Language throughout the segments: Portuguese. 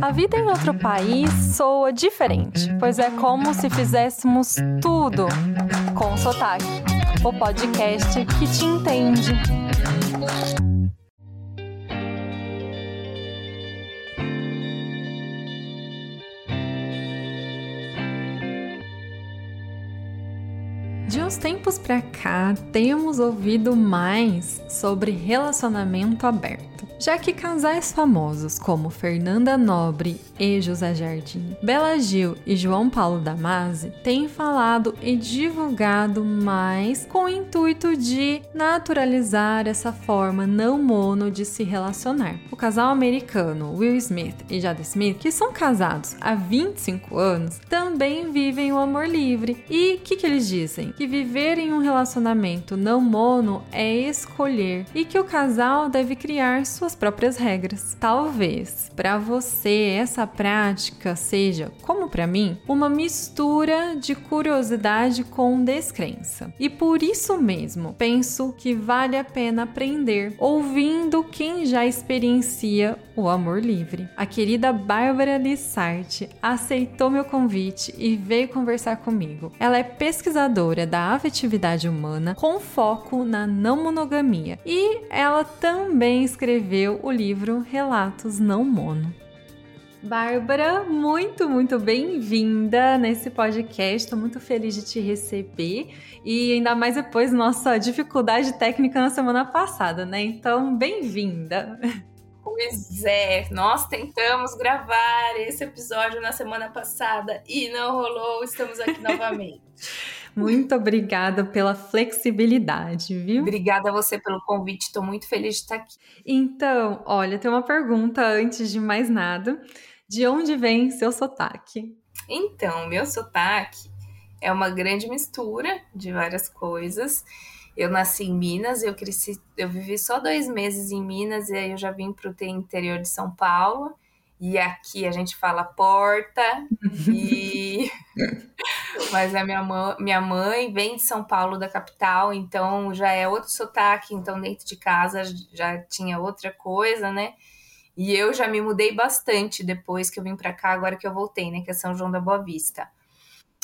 A vida em outro país soa diferente, pois é como se fizéssemos tudo com sotaque. O podcast que te entende. De uns tempos pra cá, temos ouvido mais sobre relacionamento aberto já que casais famosos como Fernanda Nobre e José Jardim, Bela Gil e João Paulo Damasi têm falado e divulgado mais com o intuito de naturalizar essa forma não mono de se relacionar. O casal americano Will Smith e Jada Smith, que são casados há 25 anos, também vivem o amor livre. E o que, que eles dizem? Que viver em um relacionamento não mono é escolher e que o casal deve criar sua suas próprias regras. Talvez para você essa prática seja, como para mim, uma mistura de curiosidade com descrença. E por isso mesmo, penso que vale a pena aprender ouvindo quem já experiencia o amor livre. A querida Bárbara Lissarte aceitou meu convite e veio conversar comigo. Ela é pesquisadora da afetividade humana com foco na não monogamia e ela também escreveu escreveu o livro Relatos Não Mono. Bárbara, muito, muito bem-vinda nesse podcast. Estou muito feliz de te receber e ainda mais depois nossa dificuldade técnica na semana passada, né? Então, bem-vinda. Pois é, nós tentamos gravar esse episódio na semana passada e não rolou. Estamos aqui novamente. Muito obrigada pela flexibilidade, viu? Obrigada a você pelo convite, estou muito feliz de estar aqui. Então, olha, tem uma pergunta antes de mais nada. De onde vem seu sotaque? Então, meu sotaque é uma grande mistura de várias coisas. Eu nasci em Minas, eu cresci, eu vivi só dois meses em Minas e aí eu já vim para o interior de São Paulo. E aqui a gente fala porta e mas a minha mãe, minha mãe vem de São Paulo da capital, então já é outro sotaque, então dentro de casa já tinha outra coisa, né? E eu já me mudei bastante depois que eu vim para cá, agora que eu voltei, né, que é São João da Boa Vista.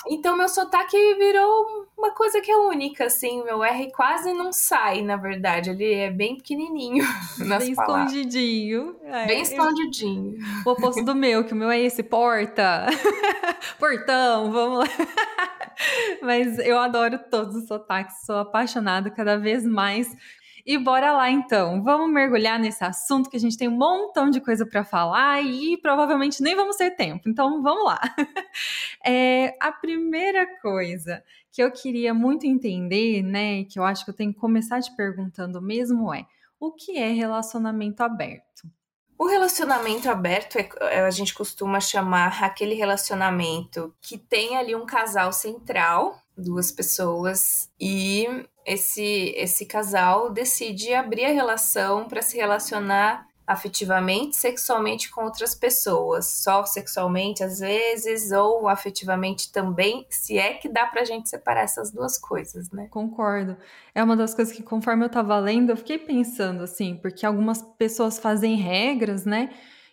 Então, meu sotaque virou uma coisa que é única, assim. Meu R quase não sai, na verdade. Ele é bem pequenininho nas Bem palavras. escondidinho. É, bem escondidinho. O oposto do meu, que o meu é esse, porta. Portão, vamos lá. Mas eu adoro todos os sotaques. Sou apaixonada cada vez mais e bora lá então, vamos mergulhar nesse assunto que a gente tem um montão de coisa para falar e provavelmente nem vamos ter tempo, então vamos lá. É, a primeira coisa que eu queria muito entender, né, que eu acho que eu tenho que começar te perguntando mesmo é: o que é relacionamento aberto? O relacionamento aberto é, é, a gente costuma chamar aquele relacionamento que tem ali um casal central, duas pessoas, e esse, esse casal decide abrir a relação para se relacionar afetivamente, sexualmente com outras pessoas, só sexualmente às vezes, ou afetivamente também, se é que dá pra gente separar essas duas coisas, né? Concordo. É uma das coisas que, conforme eu tava lendo, eu fiquei pensando assim, porque algumas pessoas fazem regras, né?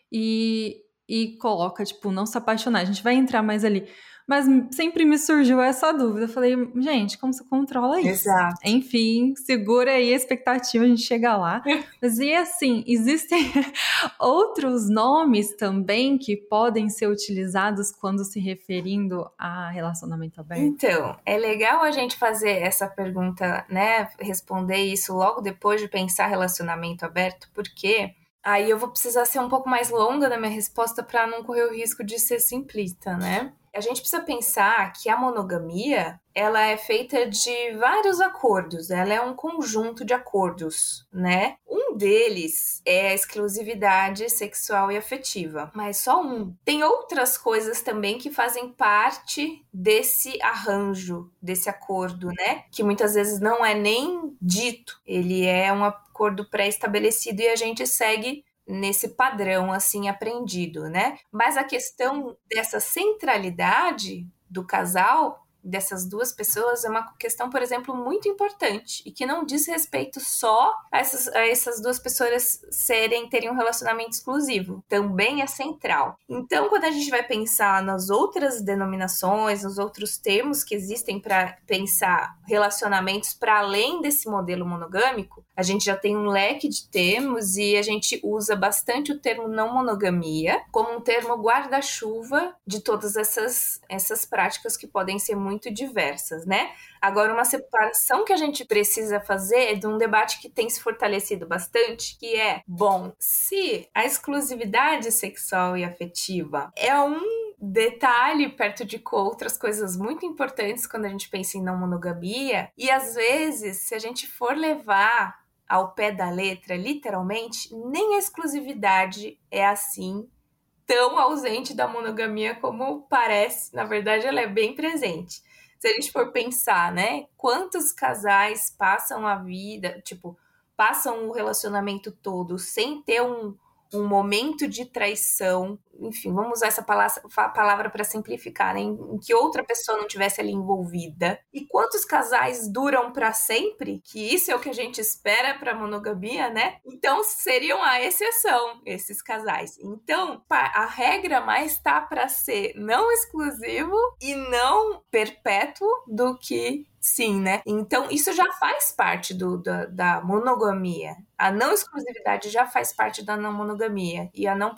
E, e coloca, tipo, não se apaixonar. A gente vai entrar mais ali. Mas sempre me surgiu essa dúvida. Eu falei, gente, como você controla isso? Exato. Enfim, segura aí a expectativa, a gente chega lá. Mas e assim, existem outros nomes também que podem ser utilizados quando se referindo a relacionamento aberto? Então, é legal a gente fazer essa pergunta, né? Responder isso logo depois de pensar relacionamento aberto, porque aí eu vou precisar ser um pouco mais longa na minha resposta para não correr o risco de ser simplista, né? A gente precisa pensar que a monogamia ela é feita de vários acordos, ela é um conjunto de acordos, né? Um deles é a exclusividade sexual e afetiva, mas só um. Tem outras coisas também que fazem parte desse arranjo, desse acordo, né? Que muitas vezes não é nem dito, ele é um acordo pré-estabelecido e a gente segue nesse padrão assim aprendido, né? Mas a questão dessa centralidade do casal dessas duas pessoas é uma questão, por exemplo, muito importante e que não diz respeito só a essas, a essas duas pessoas serem terem um relacionamento exclusivo. Também é central. Então, quando a gente vai pensar nas outras denominações, nos outros termos que existem para pensar relacionamentos para além desse modelo monogâmico, a gente já tem um leque de termos e a gente usa bastante o termo não monogamia como um termo guarda-chuva de todas essas, essas práticas que podem ser muito diversas, né? Agora, uma separação que a gente precisa fazer é de um debate que tem se fortalecido bastante, que é, bom, se a exclusividade sexual e afetiva é um detalhe perto de outras coisas muito importantes quando a gente pensa em não monogamia, e às vezes, se a gente for levar ao pé da letra, literalmente, nem a exclusividade é assim tão ausente da monogamia como parece. Na verdade, ela é bem presente. Se a gente for pensar, né, quantos casais passam a vida, tipo, passam o relacionamento todo sem ter um, um momento de traição, enfim, vamos usar essa palavra para simplificar, né? em que outra pessoa não tivesse ali envolvida. E quantos casais duram para sempre? Que isso é o que a gente espera para monogamia, né? Então seriam a exceção esses casais. Então a regra mais está para ser não exclusivo e não perpétuo do que Sim, né? Então, isso já faz parte do, da, da monogamia. A não exclusividade já faz parte da não monogamia. E a não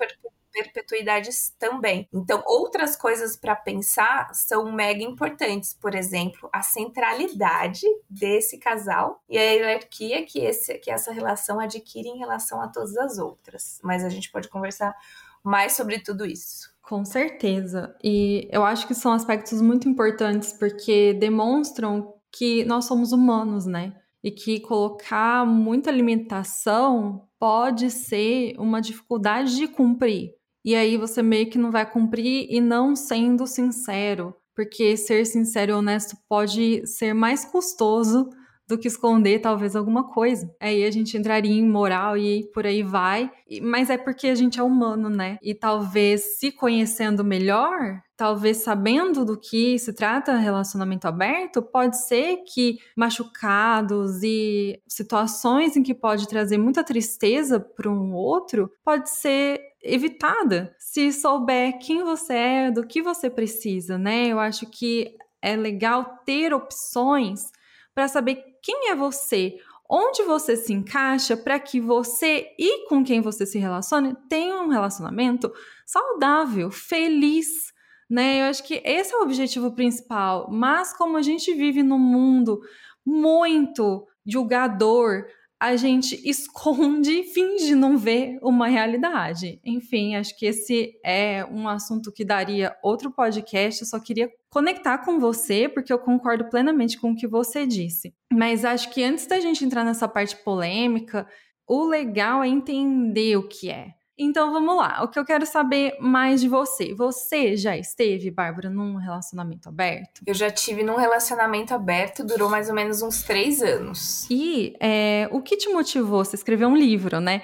perpetuidade também. Então, outras coisas para pensar são mega importantes. Por exemplo, a centralidade desse casal e a hierarquia que, esse, que essa relação adquire em relação a todas as outras. Mas a gente pode conversar mais sobre tudo isso. Com certeza. E eu acho que são aspectos muito importantes porque demonstram que nós somos humanos, né? E que colocar muita limitação pode ser uma dificuldade de cumprir. E aí você meio que não vai cumprir e não sendo sincero, porque ser sincero e honesto pode ser mais custoso do que esconder talvez alguma coisa. Aí a gente entraria em moral e por aí vai. Mas é porque a gente é humano, né? E talvez se conhecendo melhor, talvez sabendo do que se trata relacionamento aberto, pode ser que machucados e situações em que pode trazer muita tristeza para um outro, pode ser evitada se souber quem você é, do que você precisa, né? Eu acho que é legal ter opções para saber quem é você, onde você se encaixa para que você e com quem você se relacione tenha um relacionamento saudável, feliz. Né? Eu acho que esse é o objetivo principal. Mas como a gente vive num mundo muito julgador, a gente esconde finge não ver uma realidade. Enfim, acho que esse é um assunto que daria outro podcast. Eu só queria conectar com você, porque eu concordo plenamente com o que você disse. Mas acho que antes da gente entrar nessa parte polêmica, o legal é entender o que é. Então vamos lá, o que eu quero saber mais de você. Você já esteve, Bárbara, num relacionamento aberto? Eu já tive num relacionamento aberto, durou mais ou menos uns três anos. E é, o que te motivou? Você escreveu um livro, né?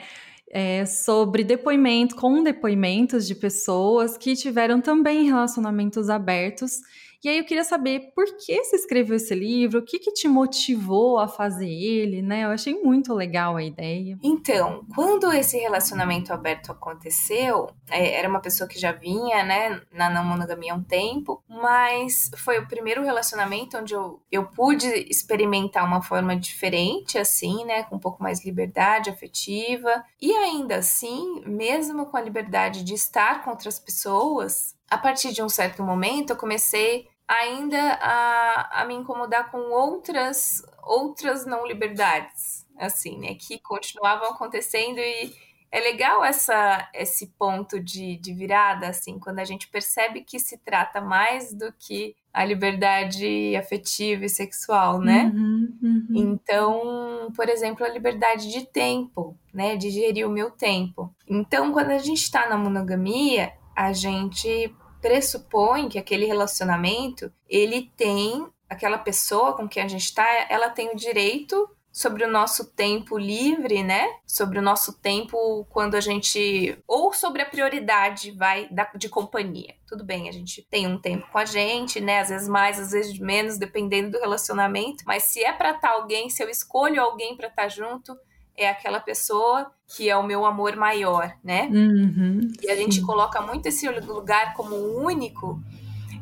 É, sobre depoimento, com depoimentos de pessoas que tiveram também relacionamentos abertos e aí eu queria saber por que você escreveu esse livro, o que, que te motivou a fazer ele, né? Eu achei muito legal a ideia. Então, quando esse relacionamento aberto aconteceu, é, era uma pessoa que já vinha, né, na não monogamia há um tempo, mas foi o primeiro relacionamento onde eu, eu pude experimentar uma forma diferente, assim, né, com um pouco mais liberdade afetiva, e ainda assim, mesmo com a liberdade de estar com outras pessoas, a partir de um certo momento, eu comecei ainda a, a me incomodar com outras outras não liberdades, assim, né, que continuavam acontecendo e é legal essa esse ponto de, de virada, assim, quando a gente percebe que se trata mais do que a liberdade afetiva e sexual, né? Uhum, uhum. Então, por exemplo, a liberdade de tempo, né? De gerir o meu tempo. Então, quando a gente está na monogamia, a gente pressupõe que aquele relacionamento ele tem aquela pessoa com quem a gente está, ela tem o direito sobre o nosso tempo livre, né? Sobre o nosso tempo quando a gente. Ou sobre a prioridade, vai, da, de companhia. Tudo bem, a gente tem um tempo com a gente, né? Às vezes mais, às vezes menos, dependendo do relacionamento. Mas se é pra estar tá alguém, se eu escolho alguém para estar tá junto, é aquela pessoa que é o meu amor maior, né? Uhum, e a sim. gente coloca muito esse lugar como único.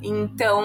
Então,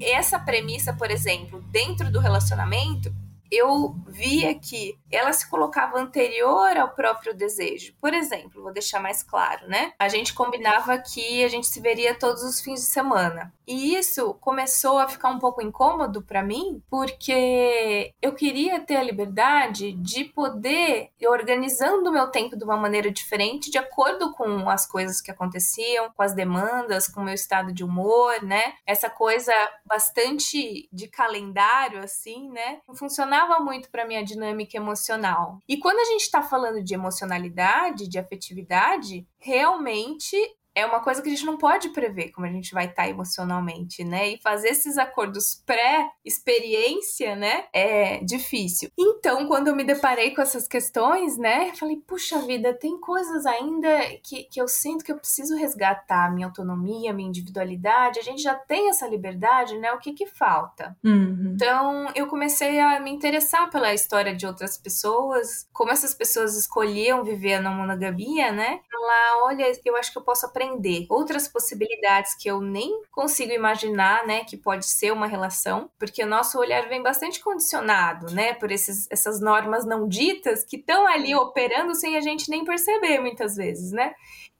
essa premissa, por exemplo, dentro do relacionamento, eu via que ela se colocava anterior ao próprio desejo. Por exemplo, vou deixar mais claro, né? A gente combinava que a gente se veria todos os fins de semana. E isso começou a ficar um pouco incômodo para mim, porque eu queria ter a liberdade de poder ir organizando o meu tempo de uma maneira diferente, de acordo com as coisas que aconteciam, com as demandas, com o meu estado de humor, né? Essa coisa bastante de calendário, assim, né? Funcionava muito para minha dinâmica emocional. E quando a gente está falando de emocionalidade, de afetividade, realmente é uma coisa que a gente não pode prever como a gente vai estar tá emocionalmente, né? E fazer esses acordos pré-experiência, né? É difícil. Então, quando eu me deparei com essas questões, né? Falei, puxa vida, tem coisas ainda que, que eu sinto que eu preciso resgatar. Minha autonomia, minha individualidade. A gente já tem essa liberdade, né? O que que falta? Uhum. Então, eu comecei a me interessar pela história de outras pessoas, como essas pessoas escolhiam viver na monogamia, né? Lá, olha, eu acho que eu posso aprender aprender outras possibilidades que eu nem consigo imaginar, né, que pode ser uma relação, porque o nosso olhar vem bastante condicionado, né, por esses, essas normas não ditas que estão ali operando sem a gente nem perceber muitas vezes, né?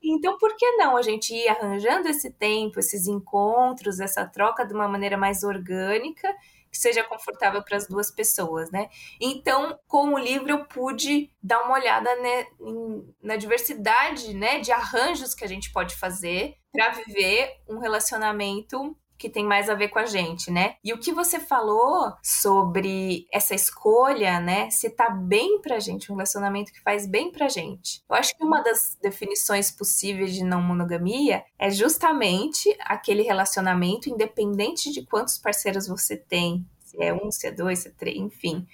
Então, por que não a gente ir arranjando esse tempo, esses encontros, essa troca de uma maneira mais orgânica que seja confortável para as duas pessoas, né? Então, com o livro eu pude dar uma olhada né, na diversidade, né, de arranjos que a gente pode fazer para viver um relacionamento que tem mais a ver com a gente, né? E o que você falou sobre essa escolha, né? Se tá bem pra gente, um relacionamento que faz bem pra gente. Eu acho que uma das definições possíveis de não monogamia é justamente aquele relacionamento, independente de quantos parceiros você tem, se é um, se é dois, se é três, enfim.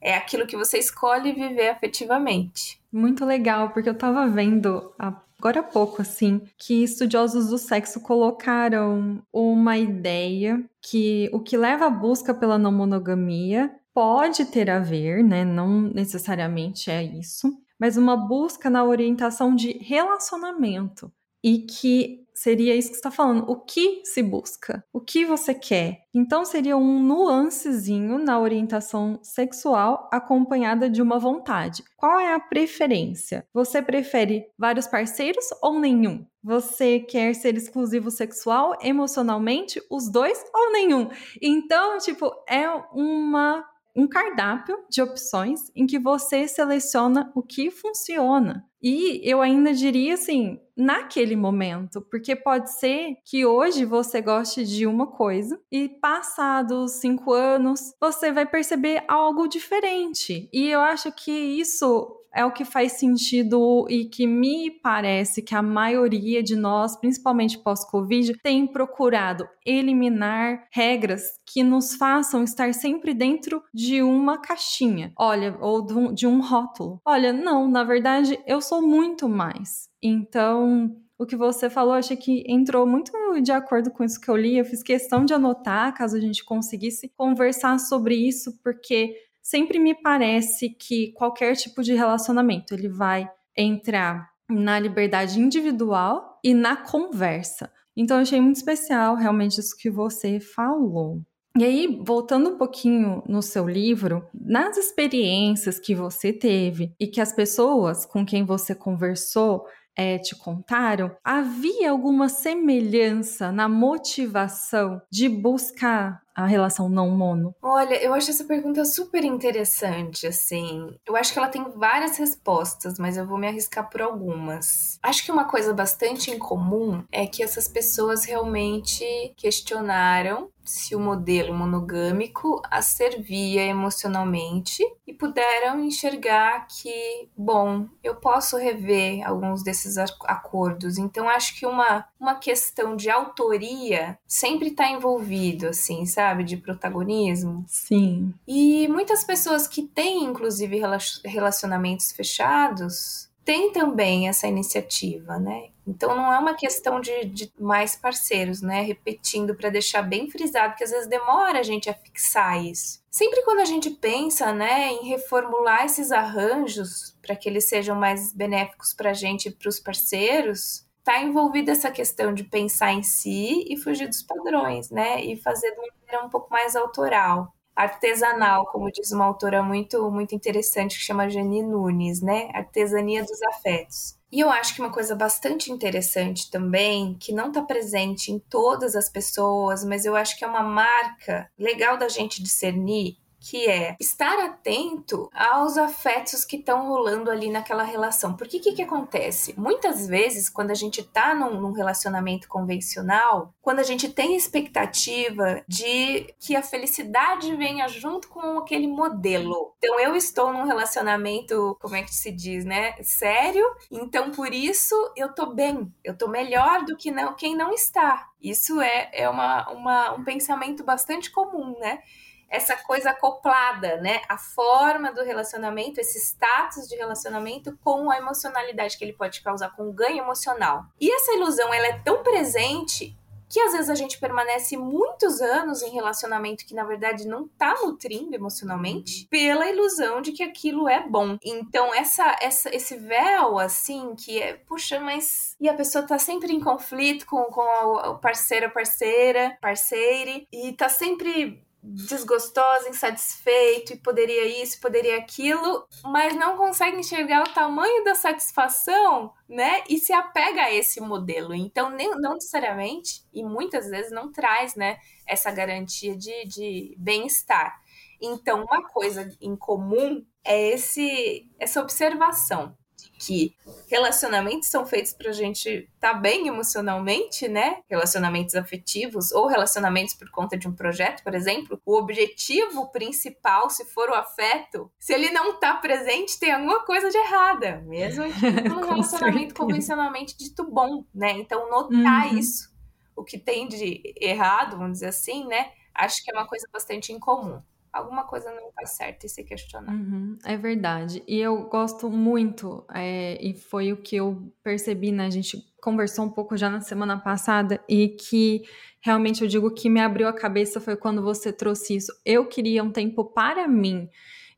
É aquilo que você escolhe viver afetivamente. Muito legal, porque eu tava vendo agora há pouco, assim, que estudiosos do sexo colocaram uma ideia que o que leva à busca pela não monogamia pode ter a ver, né? Não necessariamente é isso, mas uma busca na orientação de relacionamento e que seria isso que está falando. O que se busca? O que você quer? Então seria um nuancezinho na orientação sexual acompanhada de uma vontade. Qual é a preferência? Você prefere vários parceiros ou nenhum? Você quer ser exclusivo sexual, emocionalmente, os dois ou nenhum? Então, tipo, é uma um cardápio de opções em que você seleciona o que funciona. E eu ainda diria assim, naquele momento, porque pode ser que hoje você goste de uma coisa e passados cinco anos você vai perceber algo diferente. E eu acho que isso é o que faz sentido e que me parece que a maioria de nós, principalmente pós-Covid, tem procurado eliminar regras que nos façam estar sempre dentro de uma caixinha, olha, ou de um rótulo. Olha, não, na verdade, eu sou muito mais. Então, o que você falou, achei que entrou muito de acordo com isso que eu li. Eu fiz questão de anotar, caso a gente conseguisse conversar sobre isso, porque sempre me parece que qualquer tipo de relacionamento ele vai entrar na liberdade individual e na conversa. Então, eu achei muito especial realmente isso que você falou. E aí, voltando um pouquinho no seu livro, nas experiências que você teve e que as pessoas com quem você conversou é, te contaram, havia alguma semelhança na motivação de buscar a relação não mono? Olha, eu acho essa pergunta super interessante, assim. Eu acho que ela tem várias respostas, mas eu vou me arriscar por algumas. Acho que uma coisa bastante incomum é que essas pessoas realmente questionaram se o modelo monogâmico as servia emocionalmente e puderam enxergar que, bom, eu posso rever alguns desses acordos. Então, acho que uma, uma questão de autoria sempre está envolvido, assim, sabe? De protagonismo. Sim. E muitas pessoas que têm, inclusive, relacionamentos fechados tem também essa iniciativa, né? Então não é uma questão de, de mais parceiros, né? Repetindo para deixar bem frisado, que às vezes demora a gente a fixar isso. Sempre quando a gente pensa, né, em reformular esses arranjos para que eles sejam mais benéficos para a gente e para os parceiros, está envolvida essa questão de pensar em si e fugir dos padrões, né? E fazer de uma maneira um pouco mais autoral artesanal, como diz uma autora muito muito interessante que chama Jani Nunes, né? Artesania dos afetos. E eu acho que uma coisa bastante interessante também, que não está presente em todas as pessoas, mas eu acho que é uma marca legal da gente discernir, que é estar atento aos afetos que estão rolando ali naquela relação. Porque o que, que acontece? Muitas vezes, quando a gente está num, num, relacionamento convencional, quando a gente tem expectativa de que a felicidade venha junto com aquele modelo. Então, eu estou num relacionamento, como é que se diz, né? Sério, então por isso eu tô bem, eu tô melhor do que não, quem não está. Isso é, é uma, uma, um pensamento bastante comum, né? Essa coisa acoplada, né? A forma do relacionamento, esse status de relacionamento com a emocionalidade que ele pode causar, com o ganho emocional. E essa ilusão, ela é tão presente que às vezes a gente permanece muitos anos em relacionamento que na verdade não tá nutrindo emocionalmente pela ilusão de que aquilo é bom. Então essa, essa esse véu assim que é, puxa, mas e a pessoa tá sempre em conflito com, com o parceiro, parceira, parceire e tá sempre desgostosa, insatisfeito e poderia isso, poderia aquilo, mas não consegue enxergar o tamanho da satisfação, né? E se apega a esse modelo. Então, nem, não necessariamente, e muitas vezes não traz, né, essa garantia de, de bem-estar. Então, uma coisa em comum é esse, essa observação que relacionamentos são feitos para a gente estar tá bem emocionalmente, né? Relacionamentos afetivos ou relacionamentos por conta de um projeto, por exemplo. O objetivo principal, se for o afeto, se ele não está presente, tem alguma coisa de errada, mesmo num relacionamento convencionalmente dito bom, né? Então, notar uhum. isso, o que tem de errado, vamos dizer assim, né? Acho que é uma coisa bastante incomum alguma coisa não tá certa e se questionar. Uhum, é verdade. E eu gosto muito, é, e foi o que eu percebi, né? A gente conversou um pouco já na semana passada, e que realmente eu digo que me abriu a cabeça foi quando você trouxe isso. Eu queria um tempo para mim.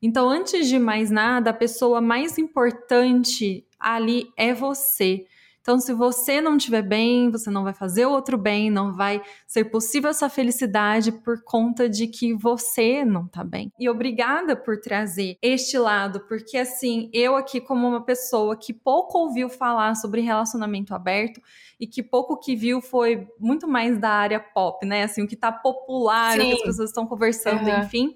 Então, antes de mais nada, a pessoa mais importante ali é você. Então, se você não estiver bem, você não vai fazer o outro bem, não vai ser possível essa felicidade por conta de que você não tá bem. E obrigada por trazer este lado, porque assim, eu aqui como uma pessoa que pouco ouviu falar sobre relacionamento aberto e que pouco que viu foi muito mais da área pop, né? Assim, o que tá popular, Sim. o que as pessoas estão conversando, uhum. enfim,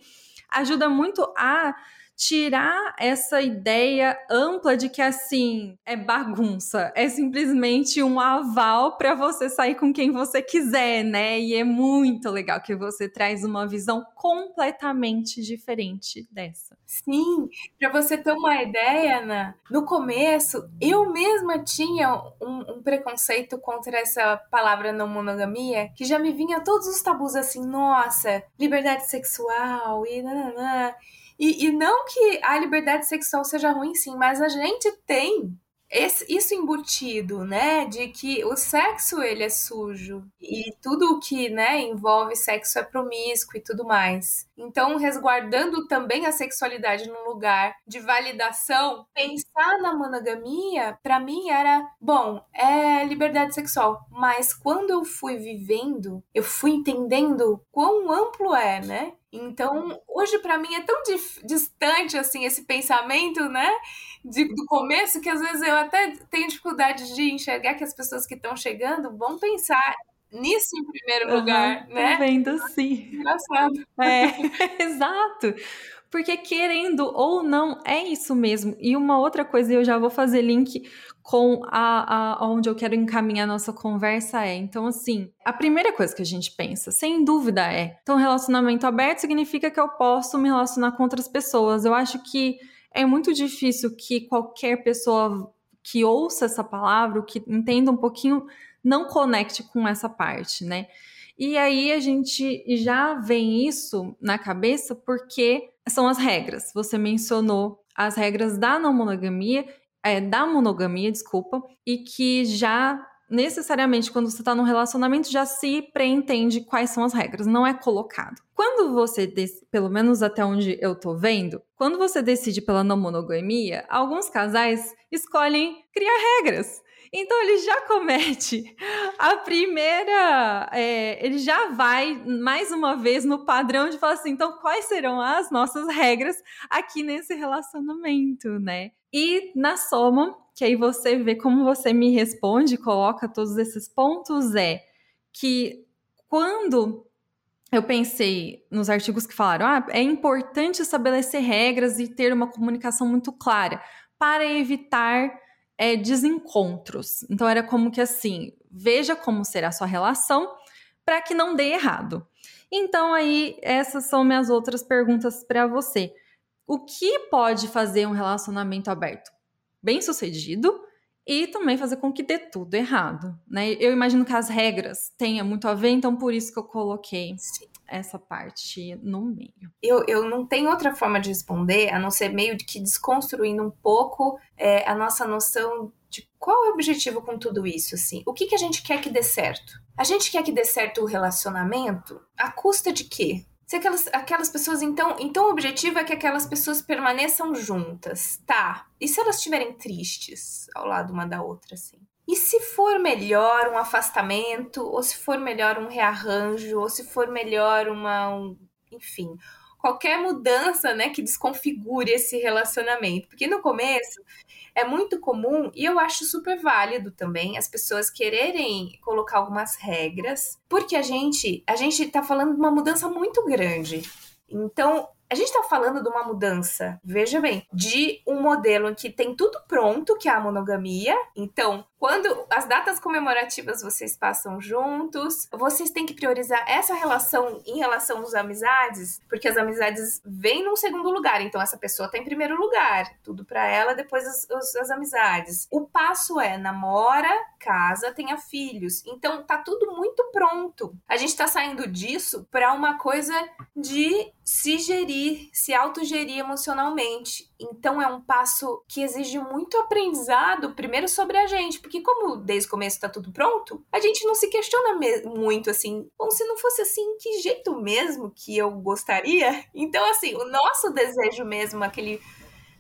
ajuda muito a tirar essa ideia ampla de que assim é bagunça, é simplesmente um aval para você sair com quem você quiser, né? E é muito legal que você traz uma visão completamente diferente dessa. Sim, para você ter uma ideia, Ana, no começo eu mesma tinha um, um, preconceito contra essa palavra não monogamia, que já me vinha todos os tabus assim, nossa, liberdade sexual e nananã. E, e não que a liberdade sexual seja ruim, sim, mas a gente tem esse, isso embutido, né, de que o sexo ele é sujo e tudo o que, né, envolve sexo é promíscuo e tudo mais. Então, resguardando também a sexualidade num lugar de validação, pensar na monogamia, para mim era, bom, é liberdade sexual, mas quando eu fui vivendo, eu fui entendendo quão amplo é, né? Então, hoje para mim é tão distante assim esse pensamento, né, de, do começo que às vezes eu até tenho dificuldade de enxergar que as pessoas que estão chegando vão pensar nisso em primeiro uhum, lugar, né? Tô vendo sim. Engraçado. É, exato. Porque querendo ou não, é isso mesmo. E uma outra coisa, eu já vou fazer link com a, a onde eu quero encaminhar a nossa conversa é. Então, assim, a primeira coisa que a gente pensa, sem dúvida, é: então, relacionamento aberto significa que eu posso me relacionar com outras pessoas. Eu acho que é muito difícil que qualquer pessoa que ouça essa palavra, que entenda um pouquinho, não conecte com essa parte, né? E aí a gente já vem isso na cabeça porque são as regras. Você mencionou as regras da não monogamia é, da monogamia, desculpa, e que já necessariamente quando você está num relacionamento já se preentende quais são as regras, não é colocado. Quando você, pelo menos até onde eu tô vendo, quando você decide pela não monogamia, alguns casais escolhem criar regras. Então ele já comete a primeira. É, ele já vai mais uma vez no padrão de falar assim: então, quais serão as nossas regras aqui nesse relacionamento, né? E na soma, que aí você vê como você me responde, coloca todos esses pontos, é que quando eu pensei nos artigos que falaram, ah, é importante estabelecer regras e ter uma comunicação muito clara para evitar é, desencontros. Então era como que assim, veja como será a sua relação para que não dê errado. Então aí essas são minhas outras perguntas para você o que pode fazer um relacionamento aberto bem sucedido e também fazer com que dê tudo errado, né? Eu imagino que as regras tenham muito a ver, então por isso que eu coloquei Sim. Essa parte no meio. Eu, eu não tenho outra forma de responder a não ser meio que desconstruindo um pouco é, a nossa noção de qual é o objetivo com tudo isso, assim. O que, que a gente quer que dê certo? A gente quer que dê certo o relacionamento à custa de quê? Se aquelas, aquelas pessoas, então, então o objetivo é que aquelas pessoas permaneçam juntas, tá? E se elas estiverem tristes ao lado uma da outra, assim? E se for melhor um afastamento, ou se for melhor um rearranjo, ou se for melhor uma. Um, enfim, qualquer mudança, né, que desconfigure esse relacionamento. Porque no começo é muito comum e eu acho super válido também as pessoas quererem colocar algumas regras, porque a gente a gente tá falando de uma mudança muito grande. Então, a gente está falando de uma mudança, veja bem, de um modelo que tem tudo pronto, que é a monogamia. Então, quando as datas comemorativas vocês passam juntos, vocês têm que priorizar essa relação em relação às amizades, porque as amizades vêm num segundo lugar, então essa pessoa tá em primeiro lugar, tudo para ela, depois as, as, as amizades. O passo é namora, casa, tenha filhos. Então tá tudo muito pronto. A gente tá saindo disso para uma coisa de se gerir, se autogerir emocionalmente. Então é um passo que exige muito aprendizado, primeiro sobre a gente, porque como desde o começo tá tudo pronto, a gente não se questiona muito assim, bom, se não fosse assim, que jeito mesmo que eu gostaria? Então assim, o nosso desejo mesmo, aquele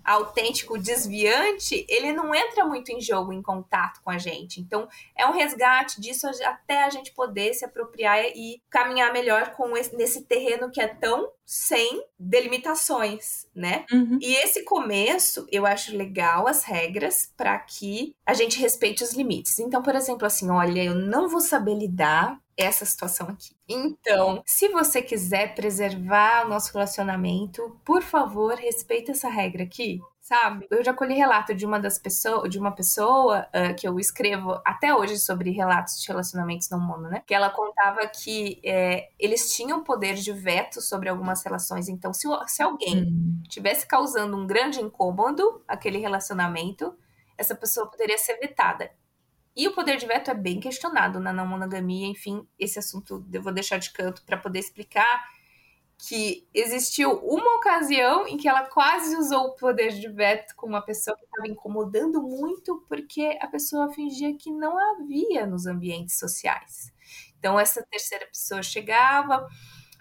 autêntico desviante, ele não entra muito em jogo, em contato com a gente. Então, é um resgate disso até a gente poder se apropriar e caminhar melhor com esse, nesse terreno que é tão sem delimitações, né? Uhum. E esse começo, eu acho legal as regras para que a gente respeite os limites. Então, por exemplo, assim, olha, eu não vou saber lidar essa situação aqui. Então, se você quiser preservar o nosso relacionamento, por favor, respeita essa regra aqui. Sabe? Eu já colhi relato de uma das pessoas, de uma pessoa uh, que eu escrevo até hoje sobre relatos de relacionamentos não mono, né? Que ela contava que é, eles tinham poder de veto sobre algumas relações. Então, se, se alguém hum. tivesse causando um grande incômodo aquele relacionamento, essa pessoa poderia ser vetada. E o poder de veto é bem questionado na não monogamia, enfim, esse assunto eu vou deixar de canto para poder explicar que existiu uma ocasião em que ela quase usou o poder de veto com uma pessoa que estava incomodando muito porque a pessoa fingia que não havia nos ambientes sociais. Então essa terceira pessoa chegava,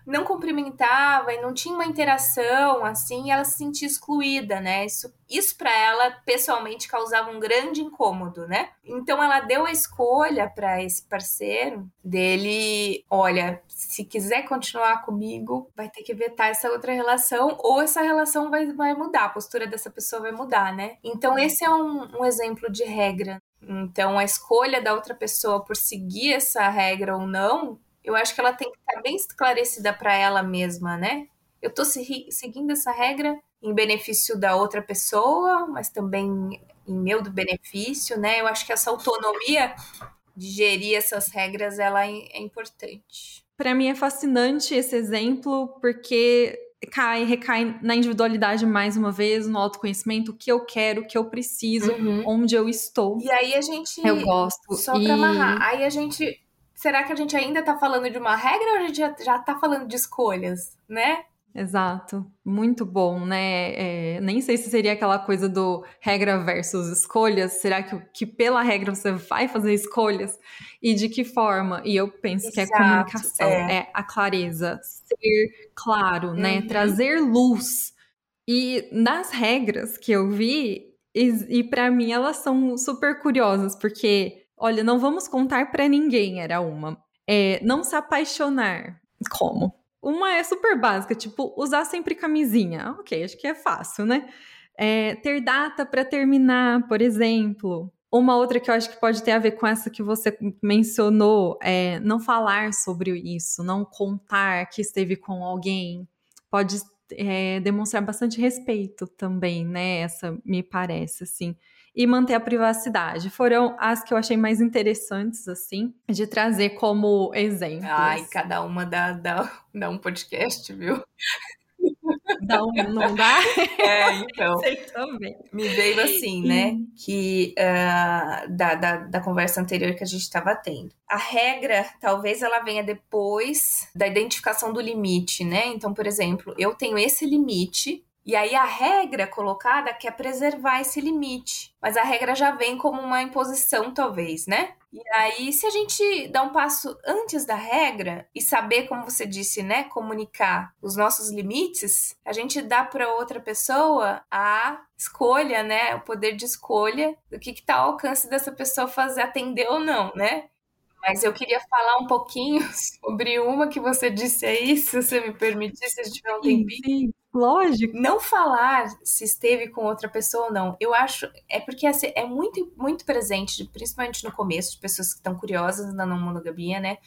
não cumprimentava e não tinha uma interação assim, ela se sentia excluída, né? Isso, isso para ela pessoalmente causava um grande incômodo, né? Então ela deu a escolha para esse parceiro dele, olha, se quiser continuar comigo, vai ter que vetar essa outra relação ou essa relação vai, vai mudar, a postura dessa pessoa vai mudar, né? Então esse é um, um exemplo de regra. Então a escolha da outra pessoa por seguir essa regra ou não eu acho que ela tem que estar bem esclarecida para ela mesma, né? eu se, seguindo essa regra em benefício da outra pessoa, mas também em meu do benefício, né? Eu acho que essa autonomia de gerir essas regras ela é, é importante. Para mim é fascinante esse exemplo porque cai, recai na individualidade mais uma vez, no autoconhecimento, o que eu quero, o que eu preciso, uhum. onde eu estou. E aí a gente. Eu gosto. Só e... pra amarrar. Aí a gente. Será que a gente ainda tá falando de uma regra ou a gente já, já tá falando de escolhas, né? Exato, muito bom, né? É, nem sei se seria aquela coisa do regra versus escolhas. Será que, que pela regra você vai fazer escolhas? E de que forma? E eu penso Exato, que é comunicação, é. é. a clareza, ser claro, né? uhum. né? Trazer luz. E nas regras que eu vi, e, e para mim elas são super curiosas, porque, olha, não vamos contar para ninguém, era uma. É, não se apaixonar. Como? Uma é super básica, tipo, usar sempre camisinha. Ok, acho que é fácil, né? É, ter data para terminar, por exemplo. Uma outra que eu acho que pode ter a ver com essa que você mencionou é não falar sobre isso, não contar que esteve com alguém. Pode é, demonstrar bastante respeito também, né? Essa me parece, assim e manter a privacidade. Foram as que eu achei mais interessantes, assim, de trazer como exemplo. Ai, cada uma dá, dá, dá um podcast, viu? Dá um, não dá? É, então. Me veio assim, né? Que uh, da, da, da conversa anterior que a gente estava tendo. A regra, talvez ela venha depois da identificação do limite, né? Então, por exemplo, eu tenho esse limite e aí a regra colocada quer preservar esse limite, mas a regra já vem como uma imposição, talvez, né? E aí, se a gente dá um passo antes da regra e saber, como você disse, né, comunicar os nossos limites, a gente dá para outra pessoa a escolha, né, o poder de escolha do que está ao alcance dessa pessoa fazer atender ou não, né? Mas eu queria falar um pouquinho sobre uma que você disse aí, se você me permitir, se a gente tiver um tempinho. Sim, lógico. Não falar se esteve com outra pessoa ou não. Eu acho. É porque assim, é muito, muito presente, principalmente no começo, de pessoas que estão curiosas na não monogamia, né?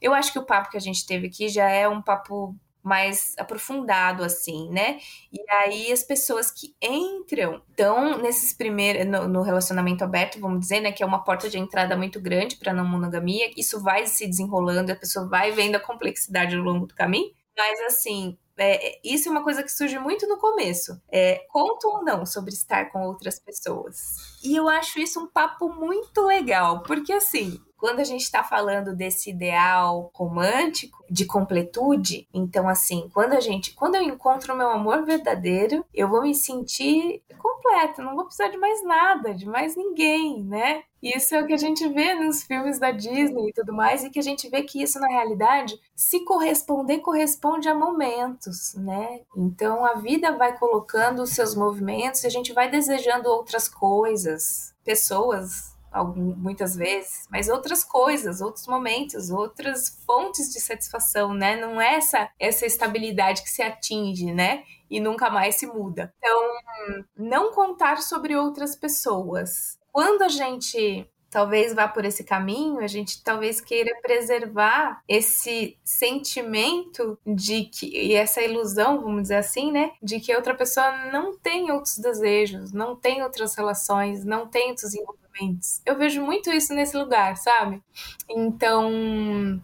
Eu acho que o papo que a gente teve aqui já é um papo mais aprofundado, assim, né? E aí as pessoas que entram, então, nesses primeiros, no, no, relacionamento aberto, vamos dizer, né, que é uma porta de entrada muito grande para não monogamia, isso vai se desenrolando, a pessoa vai vendo a complexidade ao longo do caminho, mas assim, é, isso é uma coisa que surge muito no começo. É, conto ou não sobre estar com outras pessoas. E eu acho isso um papo muito legal, porque assim, quando a gente está falando desse ideal romântico de completude, então assim, quando a gente, quando eu encontro o meu amor verdadeiro, eu vou me sentir completa, não vou precisar de mais nada, de mais ninguém, né? Isso é o que a gente vê nos filmes da Disney e tudo mais, e que a gente vê que isso na realidade, se corresponder, corresponde a momentos, né? Então a vida vai colocando os seus movimentos e a gente vai desejando outras coisas, pessoas, muitas vezes, mas outras coisas, outros momentos, outras fontes de satisfação, né? Não é essa, essa estabilidade que se atinge, né? E nunca mais se muda. Então, não contar sobre outras pessoas. Quando a gente talvez vá por esse caminho, a gente talvez queira preservar esse sentimento de que, e essa ilusão, vamos dizer assim, né, de que outra pessoa não tem outros desejos, não tem outras relações, não tem outros envolvimentos. Eu vejo muito isso nesse lugar, sabe? Então,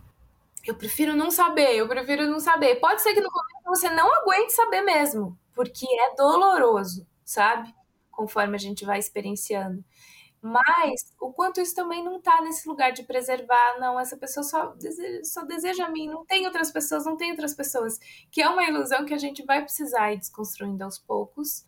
eu prefiro não saber, eu prefiro não saber. Pode ser que no começo você não aguente saber mesmo, porque é doloroso, sabe? Conforme a gente vai experienciando. Mas o quanto isso também não tá nesse lugar de preservar, não, essa pessoa só deseja, só deseja a mim, não tem outras pessoas, não tem outras pessoas. Que é uma ilusão que a gente vai precisar ir desconstruindo aos poucos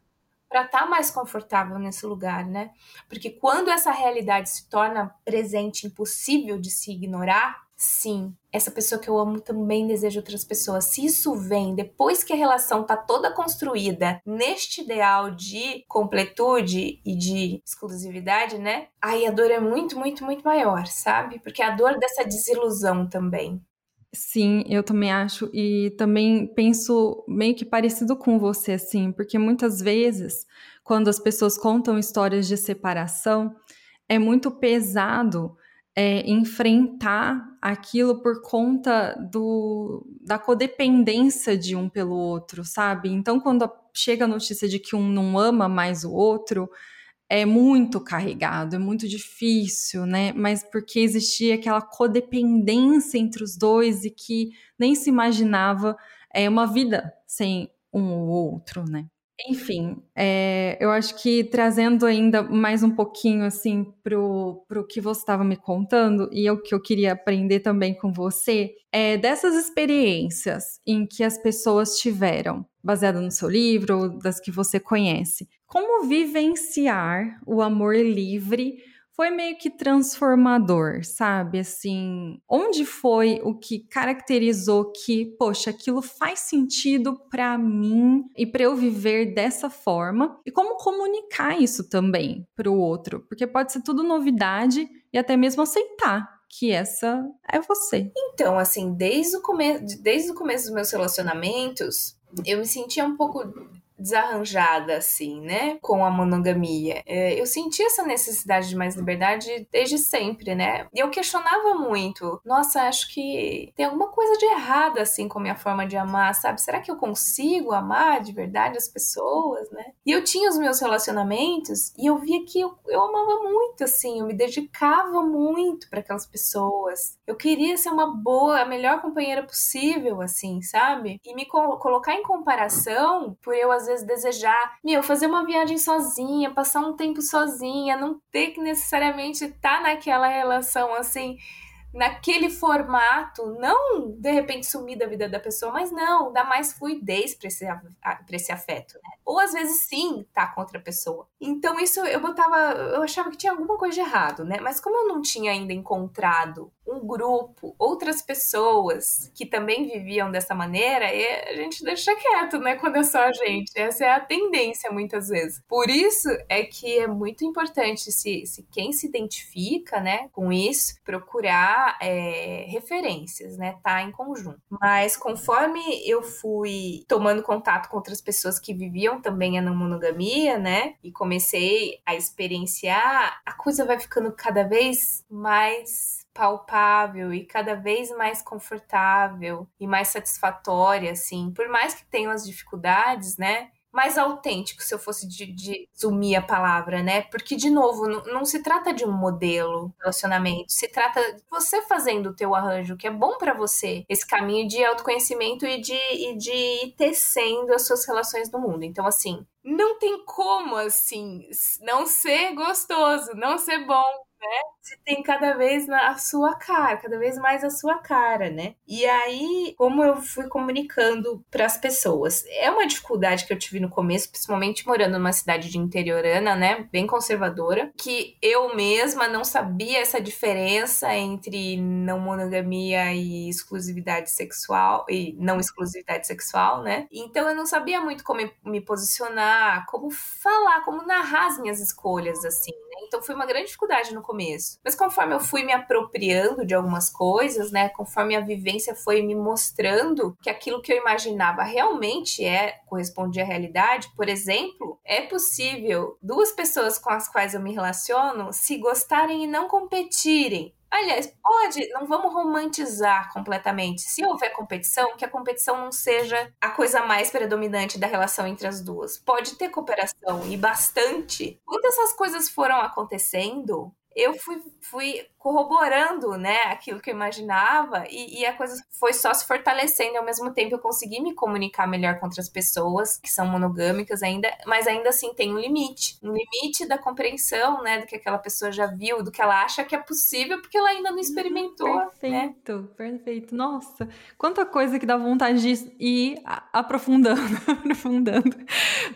para estar tá mais confortável nesse lugar, né? Porque quando essa realidade se torna presente, impossível de se ignorar, sim, essa pessoa que eu amo também deseja outras pessoas. Se isso vem depois que a relação tá toda construída neste ideal de completude e de exclusividade, né? Aí a dor é muito, muito, muito maior, sabe? Porque a dor dessa desilusão também. Sim, eu também acho e também penso meio que parecido com você, assim, porque muitas vezes, quando as pessoas contam histórias de separação, é muito pesado é, enfrentar aquilo por conta do, da codependência de um pelo outro, sabe? Então, quando chega a notícia de que um não ama mais o outro, é muito carregado, é muito difícil, né? Mas porque existia aquela codependência entre os dois e que nem se imaginava é, uma vida sem um ou outro, né? Enfim, é, eu acho que trazendo ainda mais um pouquinho assim pro, pro que você estava me contando e o que eu queria aprender também com você, é dessas experiências em que as pessoas tiveram, baseado no seu livro das que você conhece, como vivenciar o amor livre foi meio que transformador, sabe? Assim, onde foi o que caracterizou que, poxa, aquilo faz sentido para mim e para eu viver dessa forma? E como comunicar isso também para o outro? Porque pode ser tudo novidade e até mesmo aceitar que essa é você. Então, assim, desde o começo, desde o começo dos meus relacionamentos, eu me sentia um pouco desarranjada, assim, né? Com a monogamia. É, eu senti essa necessidade de mais liberdade desde sempre, né? E eu questionava muito. Nossa, acho que tem alguma coisa de errado, assim, com a minha forma de amar, sabe? Será que eu consigo amar de verdade as pessoas, né? E eu tinha os meus relacionamentos e eu via que eu, eu amava muito, assim, eu me dedicava muito para aquelas pessoas. Eu queria ser uma boa, a melhor companheira possível, assim, sabe? E me co colocar em comparação por eu, às vezes desejar, meu, fazer uma viagem sozinha, passar um tempo sozinha, não ter que necessariamente estar tá naquela relação assim naquele formato, não de repente sumir da vida da pessoa, mas não, dar mais fluidez para esse, esse afeto, né? Ou às vezes sim, tá contra a pessoa. Então isso eu botava, eu achava que tinha alguma coisa de errado, né? Mas como eu não tinha ainda encontrado um grupo, outras pessoas que também viviam dessa maneira, a gente deixa quieto, né? Quando é só a gente. Essa é a tendência muitas vezes. Por isso é que é muito importante se, se quem se identifica, né, com isso, procurar é, referências, né? Tá em conjunto. Mas conforme eu fui tomando contato com outras pessoas que viviam também a não monogamia, né? E comecei a experienciar, a coisa vai ficando cada vez mais palpável e cada vez mais confortável e mais satisfatória, assim. Por mais que tenham as dificuldades, né? Mais autêntico, se eu fosse de, de sumir a palavra, né? Porque, de novo, não, se trata de um modelo de relacionamento, se trata de você fazendo o teu arranjo, que é bom para você, esse caminho de autoconhecimento e de, e de ir tecendo as suas relações no mundo. Então, assim, não tem como, assim, não ser gostoso, não ser bom, né? Se tem cada vez a sua cara, cada vez mais a sua cara, né? E aí, como eu fui comunicando para as pessoas, é uma dificuldade que eu tive no começo, principalmente morando numa cidade de interiorana, né, bem conservadora, que eu mesma não sabia essa diferença entre não monogamia e exclusividade sexual e não exclusividade sexual, né? Então eu não sabia muito como me posicionar, como falar, como narrar as minhas escolhas assim? Então foi uma grande dificuldade no começo. Mas conforme eu fui me apropriando de algumas coisas, né, conforme a vivência foi me mostrando que aquilo que eu imaginava realmente é correspondia à realidade, por exemplo, é possível duas pessoas com as quais eu me relaciono se gostarem e não competirem. Aliás, pode, não vamos romantizar completamente. Se houver competição, que a competição não seja a coisa mais predominante da relação entre as duas. Pode ter cooperação e bastante. Quando essas coisas foram acontecendo, eu fui, fui corroborando, né, aquilo que eu imaginava e, e, a coisa foi só se fortalecendo. Ao mesmo tempo, eu consegui me comunicar melhor com outras pessoas que são monogâmicas ainda, mas ainda assim tem um limite, um limite da compreensão, né, do que aquela pessoa já viu, do que ela acha que é possível, porque ela ainda não experimentou. Né? Perfeito, né? perfeito. Nossa, quanta coisa que dá vontade de ir aprofundando, aprofundando,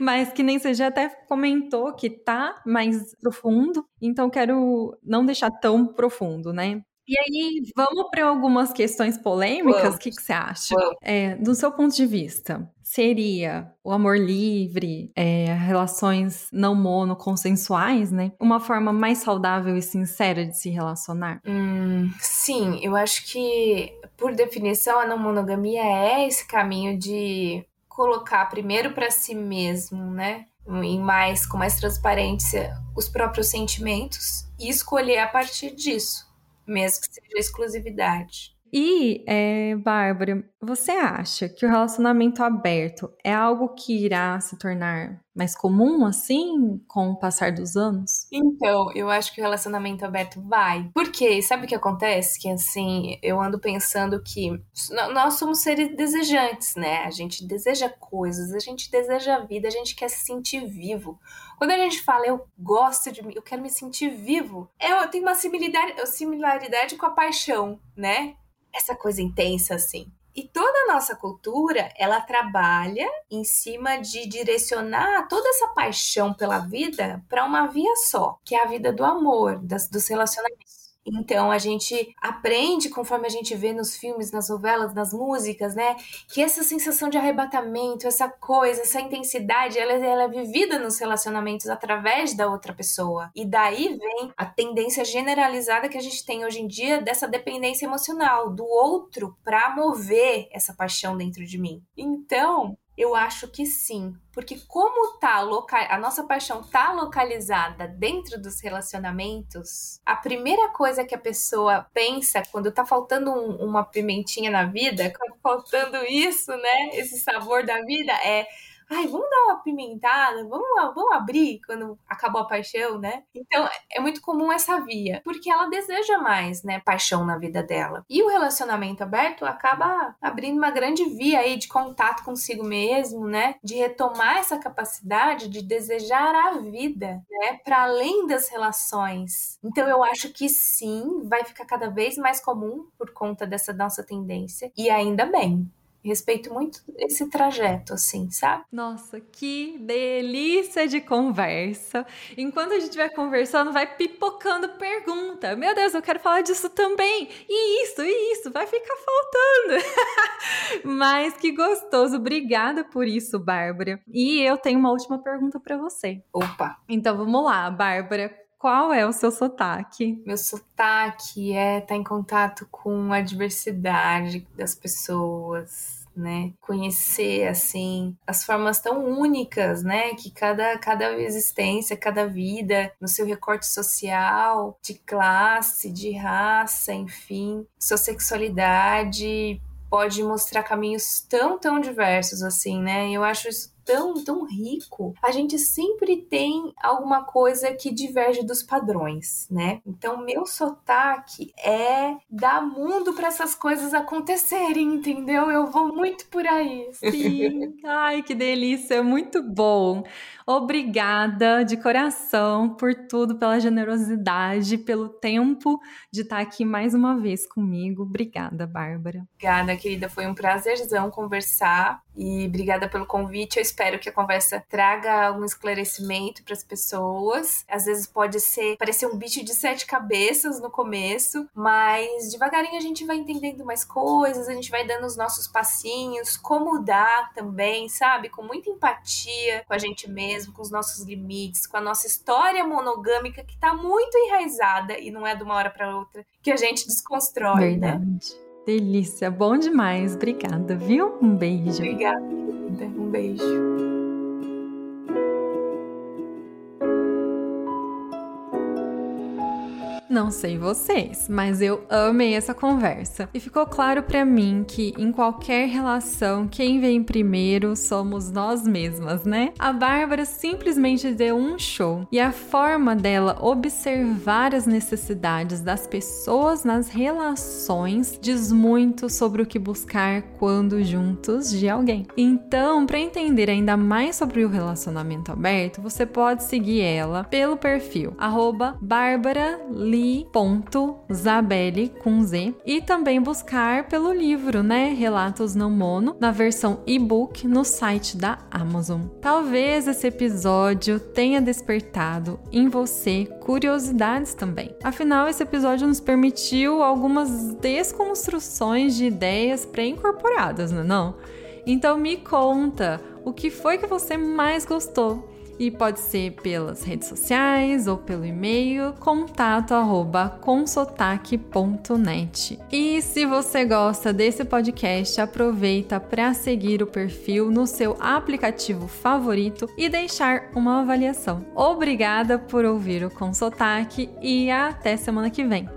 mas que nem você já até comentou que tá mais profundo. Então quero não deixar tão profundo profundo, né? E aí, vamos para algumas questões polêmicas? O que, que você acha? É, do seu ponto de vista, seria o amor livre, é, relações não monoconsensuais, né? Uma forma mais saudável e sincera de se relacionar? Hum, sim, eu acho que, por definição, a não monogamia é esse caminho de colocar primeiro para si mesmo, né? Em mais, com mais transparência, os próprios sentimentos e escolher a partir disso, mesmo que seja exclusividade. E, é, Bárbara, você acha que o relacionamento aberto é algo que irá se tornar mais comum, assim, com o passar dos anos? Então, eu acho que o relacionamento aberto vai. Porque, sabe o que acontece? Que, assim, eu ando pensando que nós somos seres desejantes, né? A gente deseja coisas, a gente deseja vida, a gente quer se sentir vivo. Quando a gente fala, eu gosto de mim, eu quero me sentir vivo, eu tenho uma similaridade, similaridade com a paixão, né? Essa coisa intensa assim. E toda a nossa cultura, ela trabalha em cima de direcionar toda essa paixão pela vida para uma via só, que é a vida do amor, das, dos relacionamentos. Então a gente aprende conforme a gente vê nos filmes, nas novelas, nas músicas, né? Que essa sensação de arrebatamento, essa coisa, essa intensidade, ela, ela é vivida nos relacionamentos através da outra pessoa. E daí vem a tendência generalizada que a gente tem hoje em dia dessa dependência emocional do outro para mover essa paixão dentro de mim. Então, eu acho que sim, porque como tá loca... a nossa paixão tá localizada dentro dos relacionamentos, a primeira coisa que a pessoa pensa quando tá faltando um, uma pimentinha na vida, quando faltando isso, né, esse sabor da vida é ai, vamos dar uma pimentada, vamos, vamos abrir quando acabou a paixão, né? Então é muito comum essa via, porque ela deseja mais, né, paixão na vida dela. E o relacionamento aberto acaba abrindo uma grande via aí de contato consigo mesmo, né? De retomar essa capacidade de desejar a vida, né, para além das relações. Então eu acho que sim, vai ficar cada vez mais comum por conta dessa nossa tendência, e ainda bem respeito muito esse trajeto, assim, sabe? Nossa, que delícia de conversa. Enquanto a gente vai conversando, vai pipocando pergunta. Meu Deus, eu quero falar disso também. E isso, e isso, vai ficar faltando. Mas que gostoso. Obrigada por isso, Bárbara. E eu tenho uma última pergunta para você. Opa. Então vamos lá, Bárbara qual é o seu sotaque? Meu sotaque é estar tá em contato com a diversidade das pessoas, né? Conhecer assim as formas tão únicas, né, que cada cada existência, cada vida, no seu recorte social, de classe, de raça, enfim, sua sexualidade pode mostrar caminhos tão tão diversos assim, né? Eu acho isso tão, tão rico, a gente sempre tem alguma coisa que diverge dos padrões, né? Então, meu sotaque é dar mundo para essas coisas acontecerem, entendeu? Eu vou muito por aí. Sim. Ai, que delícia, muito bom. Obrigada de coração por tudo, pela generosidade, pelo tempo de estar aqui mais uma vez comigo. Obrigada, Bárbara. Obrigada, querida. Foi um prazerzão conversar e obrigada pelo convite. Eu espero que a conversa traga algum esclarecimento para as pessoas. Às vezes pode ser parecer um bicho de sete cabeças no começo, mas devagarinho a gente vai entendendo mais coisas, a gente vai dando os nossos passinhos, como dar também, sabe? Com muita empatia com a gente mesmo com os nossos limites, com a nossa história monogâmica que está muito enraizada e não é de uma hora para outra que a gente desconstrói, né? Verdade. né? Delícia, bom demais. Obrigada, viu? Um beijo. Obrigada, querida. Um beijo. Não sei vocês, mas eu amei essa conversa. E ficou claro para mim que em qualquer relação, quem vem primeiro somos nós mesmas, né? A Bárbara simplesmente deu um show e a forma dela observar as necessidades das pessoas nas relações diz muito sobre o que buscar quando juntos de alguém. Então, para entender ainda mais sobre o relacionamento aberto, você pode seguir ela pelo perfil arroba Bárbara li.zabelli com Z e também buscar pelo livro, né, Relatos Não Mono, na versão e-book no site da Amazon. Talvez esse episódio tenha despertado em você curiosidades também. Afinal, esse episódio nos permitiu algumas desconstruções de ideias pré-incorporadas, não é não? Então me conta, o que foi que você mais gostou? E pode ser pelas redes sociais ou pelo e-mail contato@consotaque.net. E se você gosta desse podcast, aproveita para seguir o perfil no seu aplicativo favorito e deixar uma avaliação. Obrigada por ouvir o Consotaque e até semana que vem.